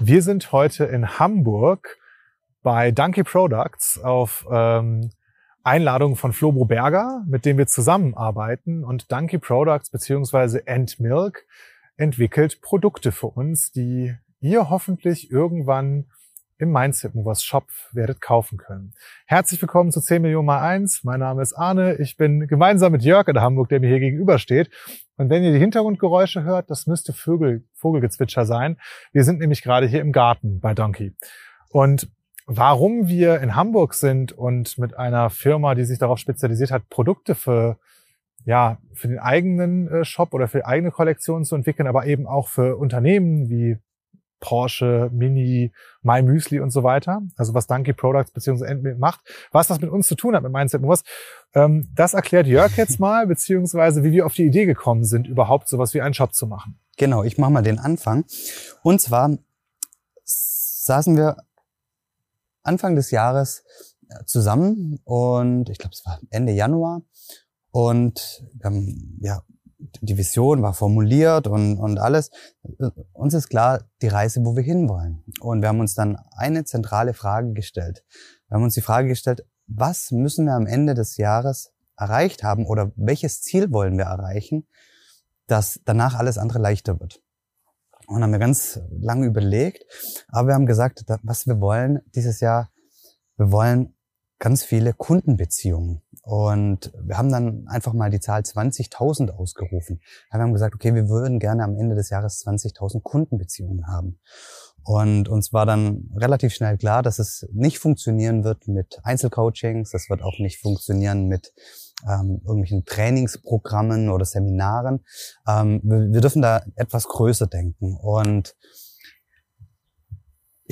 Wir sind heute in Hamburg bei Donkey Products auf ähm, Einladung von Flobo Berger, mit dem wir zusammenarbeiten. Und Donkey Products beziehungsweise End Milk entwickelt Produkte für uns, die ihr hoffentlich irgendwann im Mindset Movers Shop werdet kaufen können. Herzlich willkommen zu 10 Millionen mal eins. Mein Name ist Arne. Ich bin gemeinsam mit Jörg in Hamburg, der mir hier gegenübersteht. Und wenn ihr die Hintergrundgeräusche hört, das müsste Vögel, Vogelgezwitscher sein. Wir sind nämlich gerade hier im Garten bei Donkey. Und warum wir in Hamburg sind und mit einer Firma, die sich darauf spezialisiert hat, Produkte für ja, für den eigenen äh, Shop oder für eigene Kollektion zu entwickeln, aber eben auch für Unternehmen wie Porsche, Mini, My Müsli und so weiter. Also was Donkey Products beziehungsweise Endmilk macht. Was das mit uns zu tun hat, mit Mindset was, ähm, das erklärt Jörg jetzt mal, beziehungsweise wie wir auf die Idee gekommen sind, überhaupt sowas wie einen Shop zu machen. Genau, ich mache mal den Anfang. Und zwar saßen wir Anfang des Jahres äh, zusammen und ich glaube, es war Ende Januar und wir haben ja die Vision war formuliert und, und alles. Uns ist klar, die Reise, wo wir hinwollen. Und wir haben uns dann eine zentrale Frage gestellt. Wir haben uns die Frage gestellt, was müssen wir am Ende des Jahres erreicht haben oder welches Ziel wollen wir erreichen, dass danach alles andere leichter wird. Und haben wir ganz lange überlegt, aber wir haben gesagt, was wir wollen dieses Jahr, wir wollen ganz viele Kundenbeziehungen. Und wir haben dann einfach mal die Zahl 20.000 ausgerufen. Wir haben gesagt, okay, wir würden gerne am Ende des Jahres 20.000 Kundenbeziehungen haben. Und uns war dann relativ schnell klar, dass es nicht funktionieren wird mit Einzelcoachings, das wird auch nicht funktionieren mit ähm, irgendwelchen Trainingsprogrammen oder Seminaren. Ähm, wir, wir dürfen da etwas größer denken. Und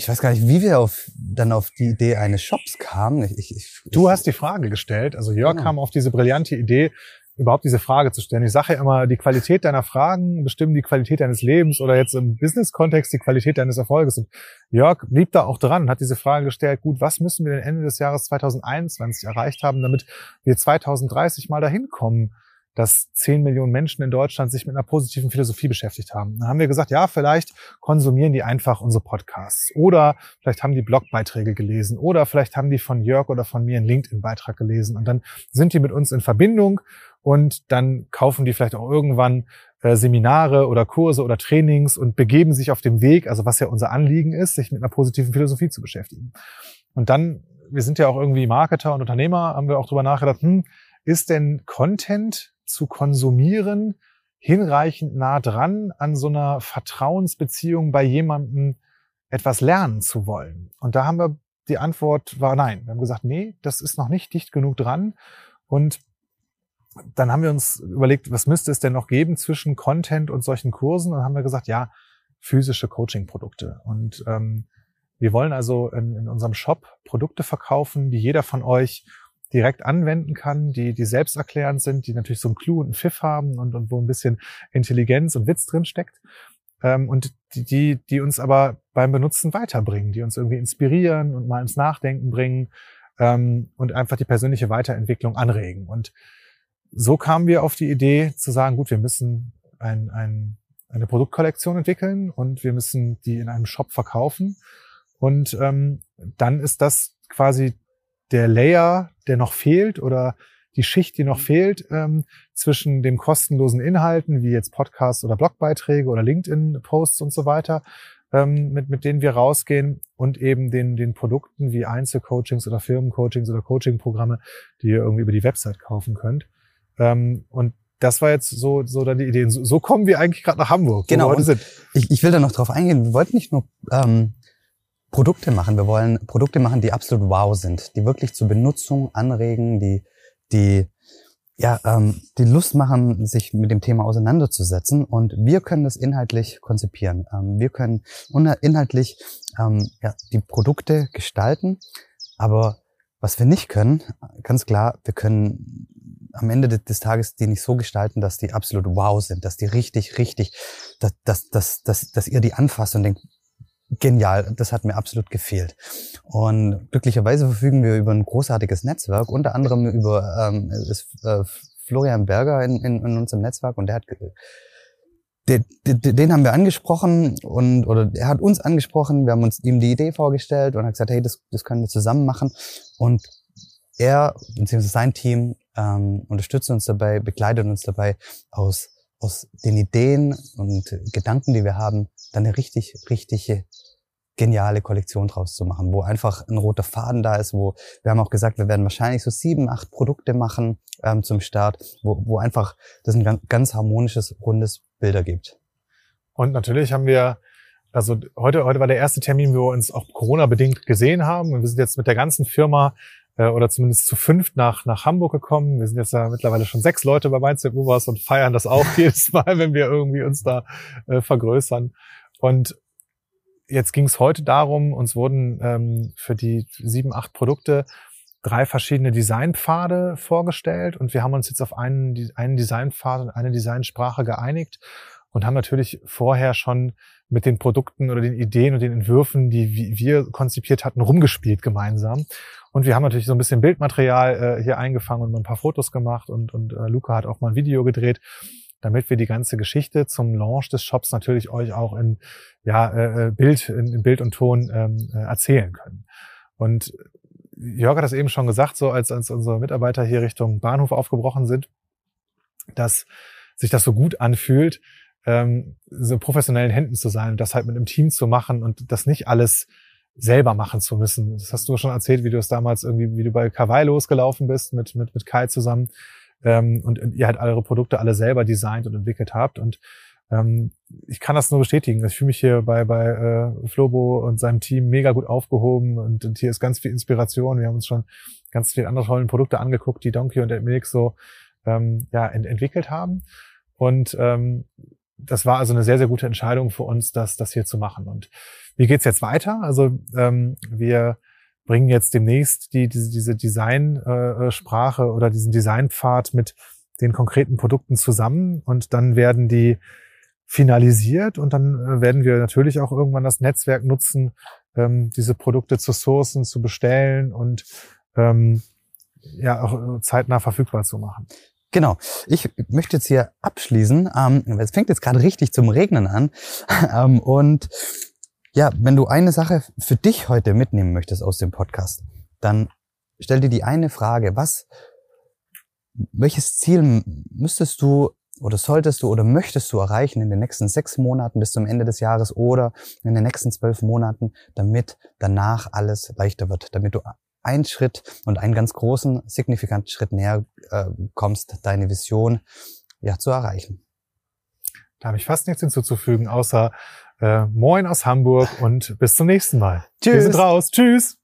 ich weiß gar nicht, wie wir auf, dann auf die Idee eines Shops kamen. Ich, ich, ich, du hast die Frage gestellt. Also Jörg genau. kam auf diese brillante Idee, überhaupt diese Frage zu stellen. Ich sage ja immer, die Qualität deiner Fragen bestimmen die Qualität deines Lebens oder jetzt im Business-Kontext die Qualität deines Erfolges. Und Jörg blieb da auch dran, hat diese Frage gestellt, gut, was müssen wir denn Ende des Jahres 2021 erreicht haben, damit wir 2030 mal dahin kommen, dass 10 Millionen Menschen in Deutschland sich mit einer positiven Philosophie beschäftigt haben. Dann haben wir gesagt, ja, vielleicht konsumieren die einfach unsere Podcasts oder vielleicht haben die Blogbeiträge gelesen oder vielleicht haben die von Jörg oder von mir einen LinkedIn-Beitrag gelesen und dann sind die mit uns in Verbindung und dann kaufen die vielleicht auch irgendwann äh, Seminare oder Kurse oder Trainings und begeben sich auf dem Weg, also was ja unser Anliegen ist, sich mit einer positiven Philosophie zu beschäftigen. Und dann, wir sind ja auch irgendwie Marketer und Unternehmer, haben wir auch drüber nachgedacht, hm, ist denn Content zu konsumieren, hinreichend nah dran an so einer Vertrauensbeziehung bei jemandem etwas lernen zu wollen? Und da haben wir, die Antwort war nein. Wir haben gesagt, nee, das ist noch nicht dicht genug dran. Und dann haben wir uns überlegt, was müsste es denn noch geben zwischen Content und solchen Kursen? Und dann haben wir gesagt, ja, physische Coaching-Produkte. Und ähm, wir wollen also in, in unserem Shop Produkte verkaufen, die jeder von euch direkt anwenden kann, die, die selbsterklärend sind, die natürlich so einen Clou und einen Pfiff haben und, und wo ein bisschen Intelligenz und Witz drin steckt. Ähm, und die, die, die uns aber beim Benutzen weiterbringen, die uns irgendwie inspirieren und mal ins Nachdenken bringen ähm, und einfach die persönliche Weiterentwicklung anregen. Und so kamen wir auf die Idee zu sagen, gut, wir müssen ein, ein, eine Produktkollektion entwickeln und wir müssen die in einem Shop verkaufen. Und ähm, dann ist das quasi der Layer, der noch fehlt oder die Schicht, die noch mhm. fehlt ähm, zwischen dem kostenlosen Inhalten, wie jetzt Podcasts oder Blogbeiträge oder LinkedIn-Posts und so weiter, ähm, mit, mit denen wir rausgehen und eben den, den Produkten wie Einzelcoachings oder Firmencoachings oder Coachingprogramme, die ihr irgendwie über die Website kaufen könnt. Ähm, und das war jetzt so, so dann die Idee. So, so kommen wir eigentlich gerade nach Hamburg. Genau. Ich, ich will da noch drauf eingehen. Wir wollten nicht nur ähm, Produkte machen. Wir wollen Produkte machen, die absolut wow sind, die wirklich zur Benutzung anregen, die, die, ja, ähm, die Lust machen, sich mit dem Thema auseinanderzusetzen. Und wir können das inhaltlich konzipieren. Ähm, wir können inhaltlich ähm, ja, die Produkte gestalten. Aber was wir nicht können, ganz klar, wir können am Ende des Tages die nicht so gestalten, dass die absolut wow sind, dass die richtig, richtig, dass, dass, dass, dass, dass ihr die anfasst und denkt, genial. Das hat mir absolut gefehlt. Und glücklicherweise verfügen wir über ein großartiges Netzwerk, unter anderem über ähm, ist, äh, Florian Berger in, in, in unserem Netzwerk und der hat den, haben wir angesprochen und oder er hat uns angesprochen. Wir haben uns ihm die Idee vorgestellt und hat gesagt, hey, das, das können wir zusammen machen. Und er bzw. sein Team ähm, unterstützt uns dabei, begleitet uns dabei, aus aus den Ideen und Gedanken, die wir haben, dann eine richtig, richtige geniale Kollektion draus zu machen, wo einfach ein roter Faden da ist, wo wir haben auch gesagt, wir werden wahrscheinlich so sieben, acht Produkte machen ähm, zum Start, wo, wo einfach das ein ganz, ganz harmonisches, rundes Bilder gibt. Und natürlich haben wir, also heute, heute war der erste Termin, wo wir uns auch Corona-bedingt gesehen haben. Und wir sind jetzt mit der ganzen Firma äh, oder zumindest zu fünft nach, nach Hamburg gekommen. Wir sind jetzt ja mittlerweile schon sechs Leute bei Mindset Movers und feiern das auch jedes Mal, wenn wir irgendwie uns da äh, vergrößern. Und jetzt ging es heute darum, uns wurden ähm, für die sieben, acht Produkte drei verschiedene Designpfade vorgestellt und wir haben uns jetzt auf einen, einen Designpfad und eine Designsprache geeinigt und haben natürlich vorher schon mit den Produkten oder den Ideen und den Entwürfen, die wir konzipiert hatten, rumgespielt gemeinsam. Und wir haben natürlich so ein bisschen Bildmaterial äh, hier eingefangen und ein paar Fotos gemacht und, und äh, Luca hat auch mal ein Video gedreht damit wir die ganze Geschichte zum Launch des Shops natürlich euch auch in ja, äh, äh, Bild, in, Bild und Ton ähm, äh, erzählen können. Und Jörg hat das eben schon gesagt, so als, als unsere Mitarbeiter hier Richtung Bahnhof aufgebrochen sind, dass sich das so gut anfühlt, ähm, so professionellen Händen zu sein und das halt mit einem Team zu machen und das nicht alles selber machen zu müssen. Das hast du schon erzählt, wie du es damals irgendwie, wie du bei Kawaii losgelaufen bist mit, mit, mit Kai zusammen ähm, und, und ihr halt eure Produkte alle selber designt und entwickelt habt. Und ähm, ich kann das nur bestätigen. Ich fühle mich hier bei, bei äh, Flobo und seinem Team mega gut aufgehoben und, und hier ist ganz viel Inspiration. Wir haben uns schon ganz viele andere tollen Produkte angeguckt, die Donkey und Milk so ähm, ja, ent entwickelt haben. Und ähm, das war also eine sehr, sehr gute Entscheidung für uns, das, das hier zu machen. Und wie geht's jetzt weiter? Also ähm, wir bringen jetzt demnächst die, diese, diese Designsprache äh, oder diesen Designpfad mit den konkreten Produkten zusammen und dann werden die finalisiert und dann äh, werden wir natürlich auch irgendwann das Netzwerk nutzen, ähm, diese Produkte zu sourcen, zu bestellen und ähm, ja auch zeitnah verfügbar zu machen. Genau. Ich möchte jetzt hier abschließen. Ähm, es fängt jetzt gerade richtig zum Regnen an. ähm, und ja, wenn du eine Sache für dich heute mitnehmen möchtest aus dem Podcast, dann stell dir die eine Frage, was, welches Ziel müsstest du oder solltest du oder möchtest du erreichen in den nächsten sechs Monaten bis zum Ende des Jahres oder in den nächsten zwölf Monaten, damit danach alles leichter wird, damit du einen Schritt und einen ganz großen, signifikanten Schritt näher äh, kommst, deine Vision ja zu erreichen. Da habe ich fast nichts hinzuzufügen, außer äh, Moin aus Hamburg und bis zum nächsten Mal. Tschüss. Wir sind raus. Tschüss.